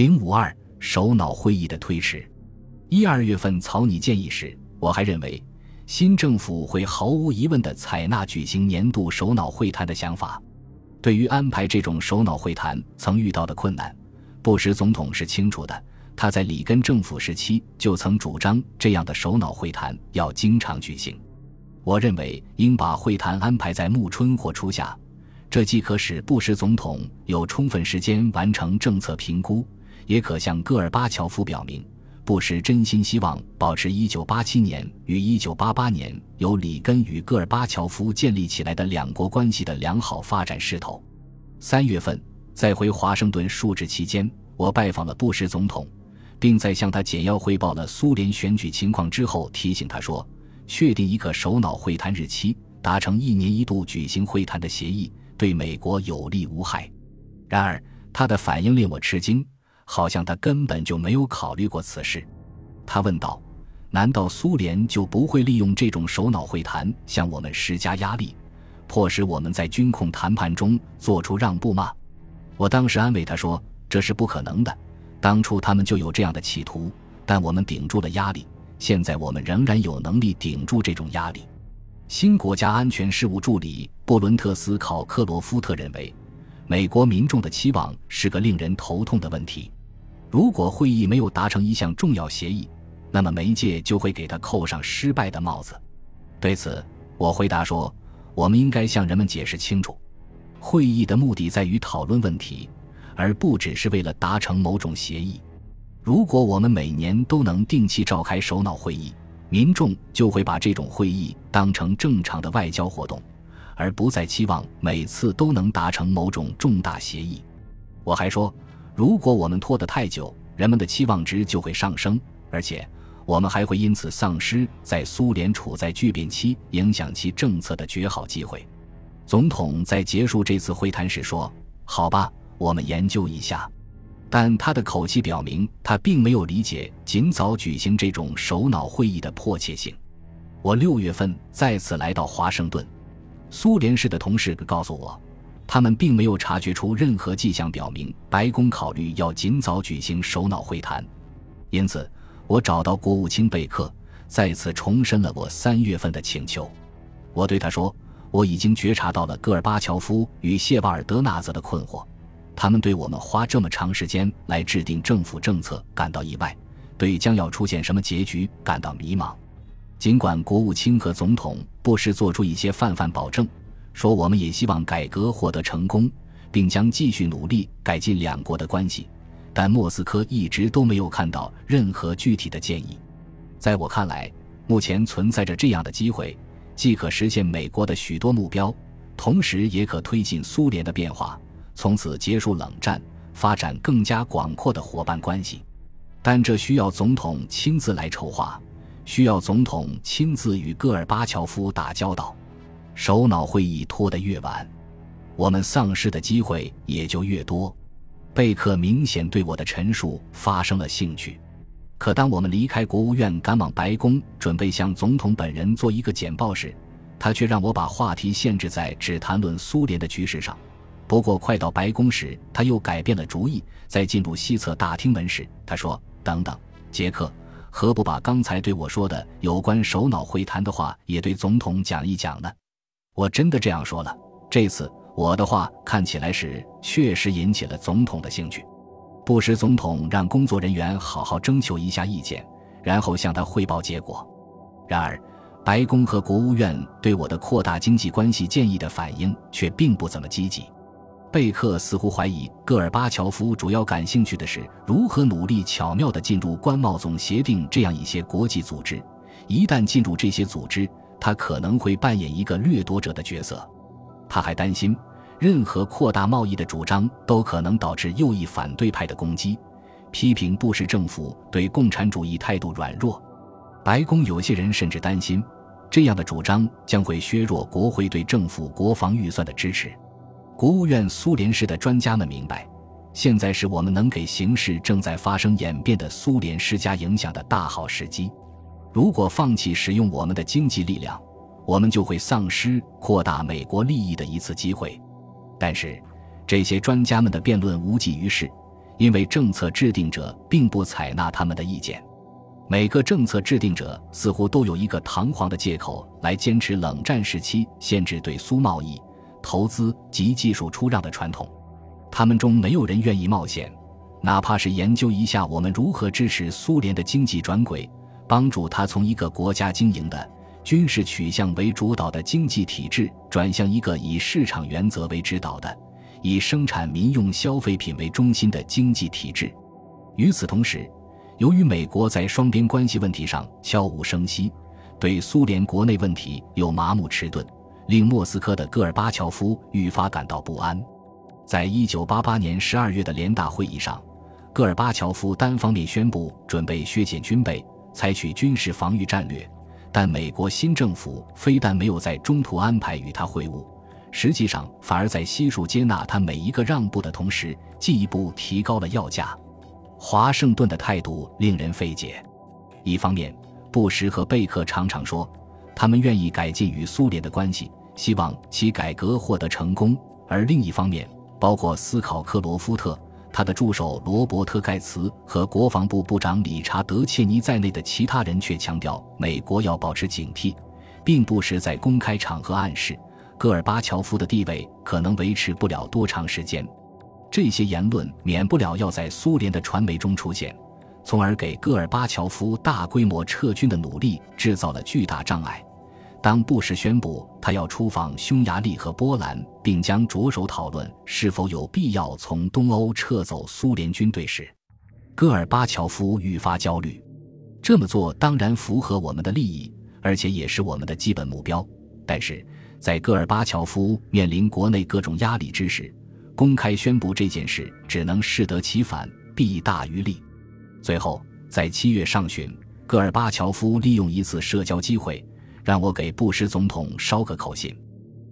零五二首脑会议的推迟。一二月份草拟建议时，我还认为新政府会毫无疑问地采纳举行年度首脑会谈的想法。对于安排这种首脑会谈，曾遇到的困难，布什总统是清楚的。他在里根政府时期就曾主张这样的首脑会谈要经常举行。我认为应把会谈安排在暮春或初夏，这既可使布什总统有充分时间完成政策评估。也可向戈尔巴乔夫表明，布什真心希望保持1987年与1988年由里根与戈尔巴乔夫建立起来的两国关系的良好发展势头。三月份，在回华盛顿述职期间，我拜访了布什总统，并在向他简要汇报了苏联选举情况之后，提醒他说，确定一个首脑会谈日期，达成一年一度举行会谈的协议，对美国有利无害。然而，他的反应令我吃惊。好像他根本就没有考虑过此事，他问道：“难道苏联就不会利用这种首脑会谈向我们施加压力，迫使我们在军控谈判中做出让步吗？”我当时安慰他说：“这是不可能的，当初他们就有这样的企图，但我们顶住了压力，现在我们仍然有能力顶住这种压力。”新国家安全事务助理布伦特斯考克罗夫特认为，美国民众的期望是个令人头痛的问题。如果会议没有达成一项重要协议，那么媒介就会给他扣上失败的帽子。对此，我回答说：“我们应该向人们解释清楚，会议的目的在于讨论问题，而不只是为了达成某种协议。如果我们每年都能定期召开首脑会议，民众就会把这种会议当成正常的外交活动，而不再期望每次都能达成某种重大协议。”我还说。如果我们拖得太久，人们的期望值就会上升，而且我们还会因此丧失在苏联处在巨变期、影响其政策的绝好机会。总统在结束这次会谈时说：“好吧，我们研究一下。”但他的口气表明他并没有理解尽早举行这种首脑会议的迫切性。我六月份再次来到华盛顿，苏联式的同事告诉我。他们并没有察觉出任何迹象表明白宫考虑要尽早举行首脑会谈，因此我找到国务卿贝克，再次重申了我三月份的请求。我对他说：“我已经觉察到了戈尔巴乔夫与谢瓦尔德纳泽的困惑，他们对我们花这么长时间来制定政府政策感到意外，对将要出现什么结局感到迷茫。尽管国务卿和总统不时做出一些泛泛保证。”说我们也希望改革获得成功，并将继续努力改进两国的关系，但莫斯科一直都没有看到任何具体的建议。在我看来，目前存在着这样的机会，既可实现美国的许多目标，同时也可推进苏联的变化，从此结束冷战，发展更加广阔的伙伴关系。但这需要总统亲自来筹划，需要总统亲自与戈尔巴乔夫打交道。首脑会议拖得越晚，我们丧失的机会也就越多。贝克明显对我的陈述发生了兴趣，可当我们离开国务院赶往白宫，准备向总统本人做一个简报时，他却让我把话题限制在只谈论苏联的局势上。不过，快到白宫时，他又改变了主意。在进入西侧大厅门时，他说：“等等，杰克，何不把刚才对我说的有关首脑会谈的话也对总统讲一讲呢？”我真的这样说了。这次我的话看起来是确实引起了总统的兴趣。布什总统让工作人员好好征求一下意见，然后向他汇报结果。然而，白宫和国务院对我的扩大经济关系建议的反应却并不怎么积极。贝克似乎怀疑戈尔巴乔夫主要感兴趣的是如何努力巧妙地进入关贸总协定这样一些国际组织。一旦进入这些组织，他可能会扮演一个掠夺者的角色，他还担心，任何扩大贸易的主张都可能导致右翼反对派的攻击，批评布什政府对共产主义态度软弱。白宫有些人甚至担心，这样的主张将会削弱国会对政府国防预算的支持。国务院苏联式的专家们明白，现在是我们能给形势正在发生演变的苏联施加影响的大好时机。如果放弃使用我们的经济力量，我们就会丧失扩大美国利益的一次机会。但是，这些专家们的辩论无济于事，因为政策制定者并不采纳他们的意见。每个政策制定者似乎都有一个堂皇的借口来坚持冷战时期限制对苏贸易、投资及技术出让的传统。他们中没有人愿意冒险，哪怕是研究一下我们如何支持苏联的经济转轨，帮助他从一个国家经营的军事取向为主导的经济体制转向一个以市场原则为指导的、以生产民用消费品为中心的经济体制。与此同时，由于美国在双边关系问题上悄无声息，对苏联国内问题又麻木迟钝，令莫斯科的戈尔巴乔夫愈发感到不安。在一九八八年十二月的联大会议上，戈尔巴乔夫单方面宣布准备削减军备，采取军事防御战略。但美国新政府非但没有在中途安排与他会晤，实际上反而在悉数接纳他每一个让步的同时，进一步提高了要价。华盛顿的态度令人费解。一方面，布什和贝克常常说，他们愿意改进与苏联的关系，希望其改革获得成功；而另一方面，包括斯考克罗夫特、他的助手罗伯特盖茨和国防部部长理查德切尼在内的其他人却强调，美国要保持警惕，并不时在公开场合暗示，戈尔巴乔夫的地位可能维持不了多长时间。这些言论免不了要在苏联的传媒中出现，从而给戈尔巴乔夫大规模撤军的努力制造了巨大障碍。当布什宣布他要出访匈牙利和波兰，并将着手讨论是否有必要从东欧撤走苏联军队时，戈尔巴乔夫愈发焦虑。这么做当然符合我们的利益，而且也是我们的基本目标。但是在戈尔巴乔夫面临国内各种压力之时，公开宣布这件事只能适得其反，弊大于利。最后，在七月上旬，戈尔巴乔夫利用一次社交机会，让我给布什总统捎个口信。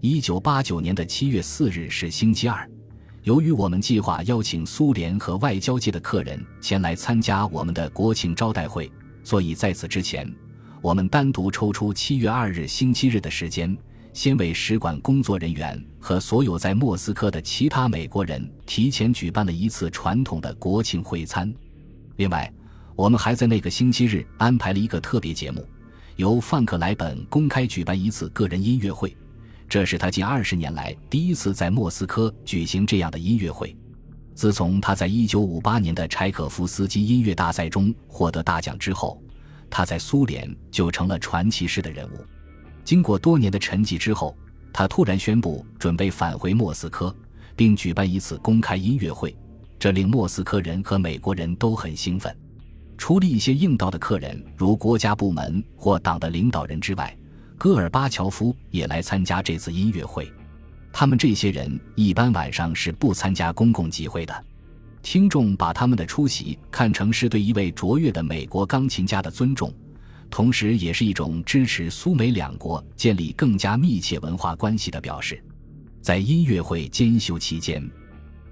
一九八九年的七月四日是星期二，由于我们计划邀请苏联和外交界的客人前来参加我们的国庆招待会，所以在此之前，我们单独抽出七月二日星期日的时间。先为使馆工作人员和所有在莫斯科的其他美国人提前举办了一次传统的国庆会餐。另外，我们还在那个星期日安排了一个特别节目，由范克莱本公开举办一次个人音乐会。这是他近二十年来第一次在莫斯科举行这样的音乐会。自从他在1958年的柴可夫斯基音乐大赛中获得大奖之后，他在苏联就成了传奇式的人物。经过多年的沉寂之后，他突然宣布准备返回莫斯科，并举办一次公开音乐会，这令莫斯科人和美国人都很兴奋。除了一些应道的客人，如国家部门或党的领导人之外，戈尔巴乔夫也来参加这次音乐会。他们这些人一般晚上是不参加公共集会的。听众把他们的出席看成是对一位卓越的美国钢琴家的尊重。同时，也是一种支持苏美两国建立更加密切文化关系的表示。在音乐会监修期间，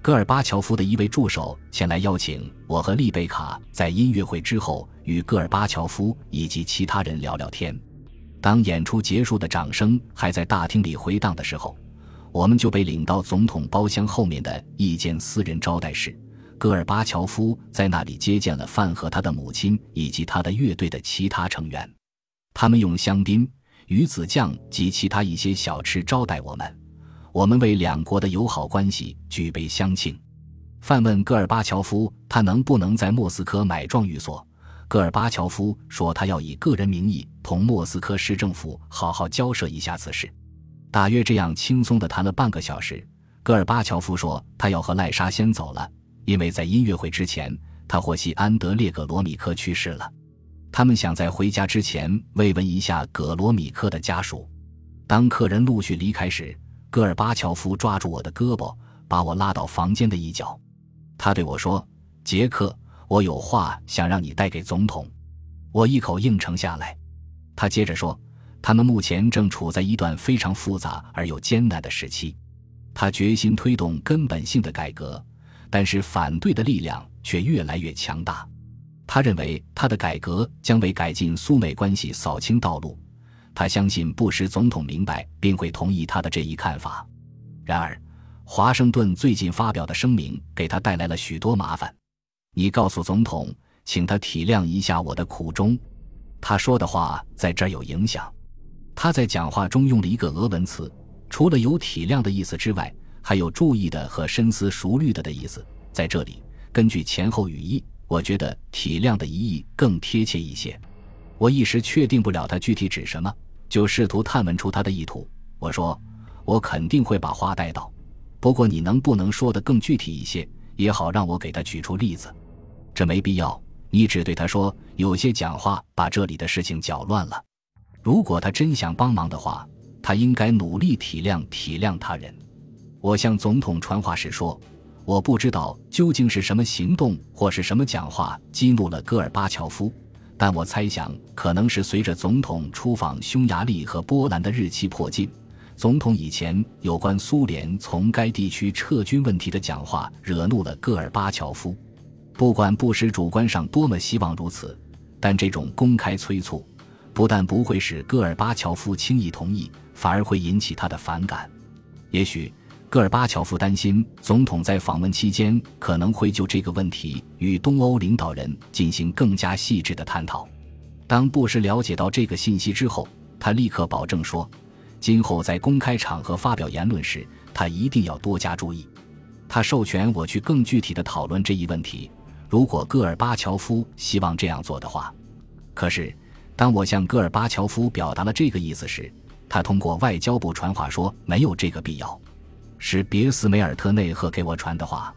戈尔巴乔夫的一位助手前来邀请我和丽贝卡在音乐会之后与戈尔巴乔夫以及其他人聊聊天。当演出结束的掌声还在大厅里回荡的时候，我们就被领到总统包厢后面的一间私人招待室。戈尔巴乔夫在那里接见了范和他的母亲以及他的乐队的其他成员，他们用香槟、鱼子酱及其他一些小吃招待我们。我们为两国的友好关系举杯相庆。范问戈尔巴乔夫，他能不能在莫斯科买壮寓所？戈尔巴乔夫说，他要以个人名义同莫斯科市政府好好交涉一下此事。大约这样轻松地谈了半个小时。戈尔巴乔夫说，他要和赖莎先走了。因为在音乐会之前，他获悉安德烈·格罗米科去世了。他们想在回家之前慰问一下葛罗米科的家属。当客人陆续离开时，戈尔巴乔夫抓住我的胳膊，把我拉到房间的一角。他对我说：“杰克，我有话想让你带给总统。”我一口应承下来。他接着说：“他们目前正处在一段非常复杂而又艰难的时期。他决心推动根本性的改革。”但是反对的力量却越来越强大。他认为他的改革将为改进苏美关系扫清道路。他相信布什总统明白并会同意他的这一看法。然而，华盛顿最近发表的声明给他带来了许多麻烦。你告诉总统，请他体谅一下我的苦衷。他说的话在这儿有影响。他在讲话中用了一个俄文词，除了有体谅的意思之外，还有注意的和深思熟虑的的意思。在这里，根据前后语义，我觉得体谅的意义更贴切一些。我一时确定不了他具体指什么，就试图探问出他的意图。我说：“我肯定会把花带到，不过你能不能说得更具体一些，也好让我给他举出例子。”这没必要。你只对他说，有些讲话把这里的事情搅乱了。如果他真想帮忙的话，他应该努力体谅体谅他人。我向总统传话时说，我不知道究竟是什么行动或是什么讲话激怒了戈尔巴乔夫，但我猜想可能是随着总统出访匈牙利和波兰的日期迫近，总统以前有关苏联从该地区撤军问题的讲话惹怒了戈尔巴乔夫。不管布什主观上多么希望如此，但这种公开催促，不但不会使戈尔巴乔夫轻易同意，反而会引起他的反感。也许戈尔巴乔夫担心总统在访问期间可能会就这个问题与东欧领导人进行更加细致的探讨。当布什了解到这个信息之后，他立刻保证说，今后在公开场合发表言论时，他一定要多加注意。他授权我去更具体的讨论这一问题。如果戈尔巴乔夫希望这样做的话，可是当我向戈尔巴乔夫表达了这个意思时，他通过外交部传话说没有这个必要。是别斯梅尔特内赫给我传的话，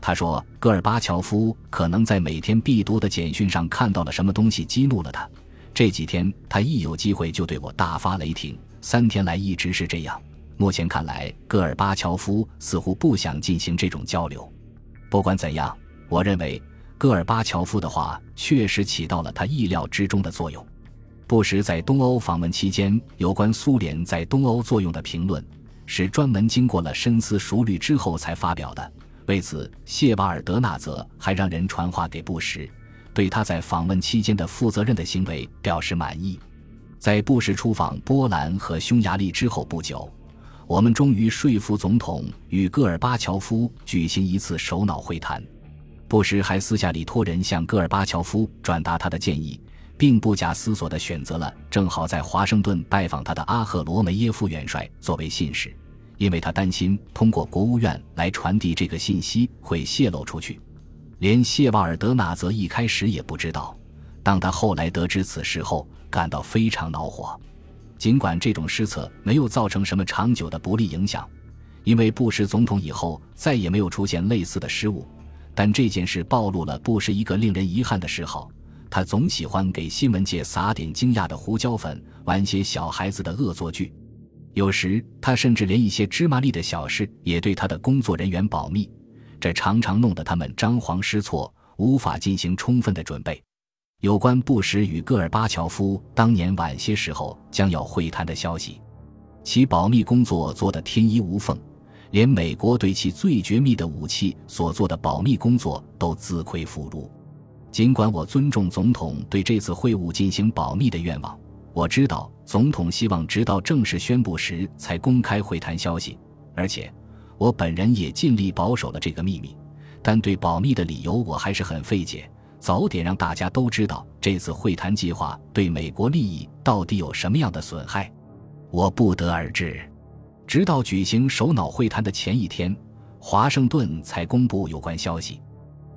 他说戈尔巴乔夫可能在每天必读的简讯上看到了什么东西激怒了他。这几天他一有机会就对我大发雷霆，三天来一直是这样。目前看来，戈尔巴乔夫似乎不想进行这种交流。不管怎样。我认为，戈尔巴乔夫的话确实起到了他意料之中的作用。布什在东欧访问期间有关苏联在东欧作用的评论，是专门经过了深思熟虑之后才发表的。为此，谢瓦尔德纳泽还让人传话给布什，对他在访问期间的负责任的行为表示满意。在布什出访波兰和匈牙利之后不久，我们终于说服总统与戈尔巴乔夫举行一次首脑会谈。布什还私下里托人向戈尔巴乔夫转达他的建议，并不假思索地选择了正好在华盛顿拜访他的阿赫罗梅耶夫元帅作为信使，因为他担心通过国务院来传递这个信息会泄露出去。连谢瓦尔德纳泽一开始也不知道，当他后来得知此事后，感到非常恼火。尽管这种失策没有造成什么长久的不利影响，因为布什总统以后再也没有出现类似的失误。但这件事暴露了布什一个令人遗憾的嗜好，他总喜欢给新闻界撒点惊讶的胡椒粉，玩些小孩子的恶作剧。有时他甚至连一些芝麻粒的小事也对他的工作人员保密，这常常弄得他们张皇失措，无法进行充分的准备。有关布什与戈尔巴乔夫当年晚些时候将要会谈的消息，其保密工作做得天衣无缝。连美国对其最绝密的武器所做的保密工作都自愧弗如。尽管我尊重总统对这次会晤进行保密的愿望，我知道总统希望直到正式宣布时才公开会谈消息，而且我本人也尽力保守了这个秘密。但对保密的理由我还是很费解，早点让大家都知道这次会谈计划对美国利益到底有什么样的损害，我不得而知。直到举行首脑会谈的前一天，华盛顿才公布有关消息。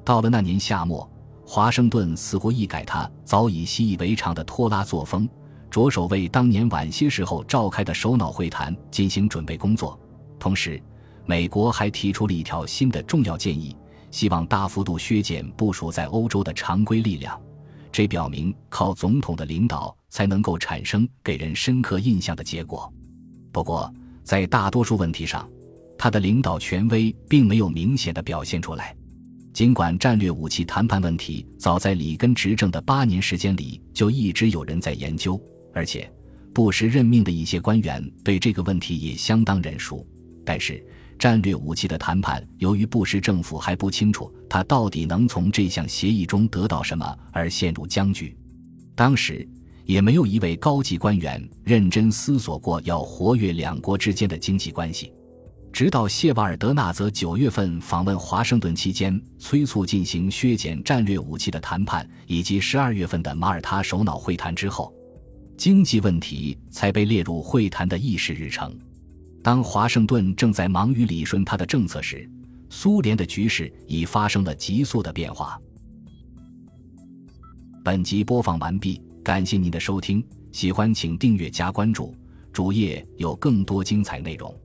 到了那年夏末，华盛顿似乎一改他早已习以为常的拖拉作风，着手为当年晚些时候召开的首脑会谈进行准备工作。同时，美国还提出了一条新的重要建议，希望大幅度削减部署在欧洲的常规力量。这表明靠总统的领导才能够产生给人深刻印象的结果。不过，在大多数问题上，他的领导权威并没有明显的表现出来。尽管战略武器谈判问题早在里根执政的八年时间里就一直有人在研究，而且布什任命的一些官员对这个问题也相当认熟，但是战略武器的谈判由于布什政府还不清楚他到底能从这项协议中得到什么而陷入僵局。当时。也没有一位高级官员认真思索过要活跃两国之间的经济关系。直到谢瓦尔德纳泽九月份访问华盛顿期间，催促进行削减战略武器的谈判，以及十二月份的马耳他首脑会谈之后，经济问题才被列入会谈的议事日程。当华盛顿正在忙于理顺他的政策时，苏联的局势已发生了急速的变化。本集播放完毕，感谢您的收听，喜欢请订阅加关注，主页有更多精彩内容。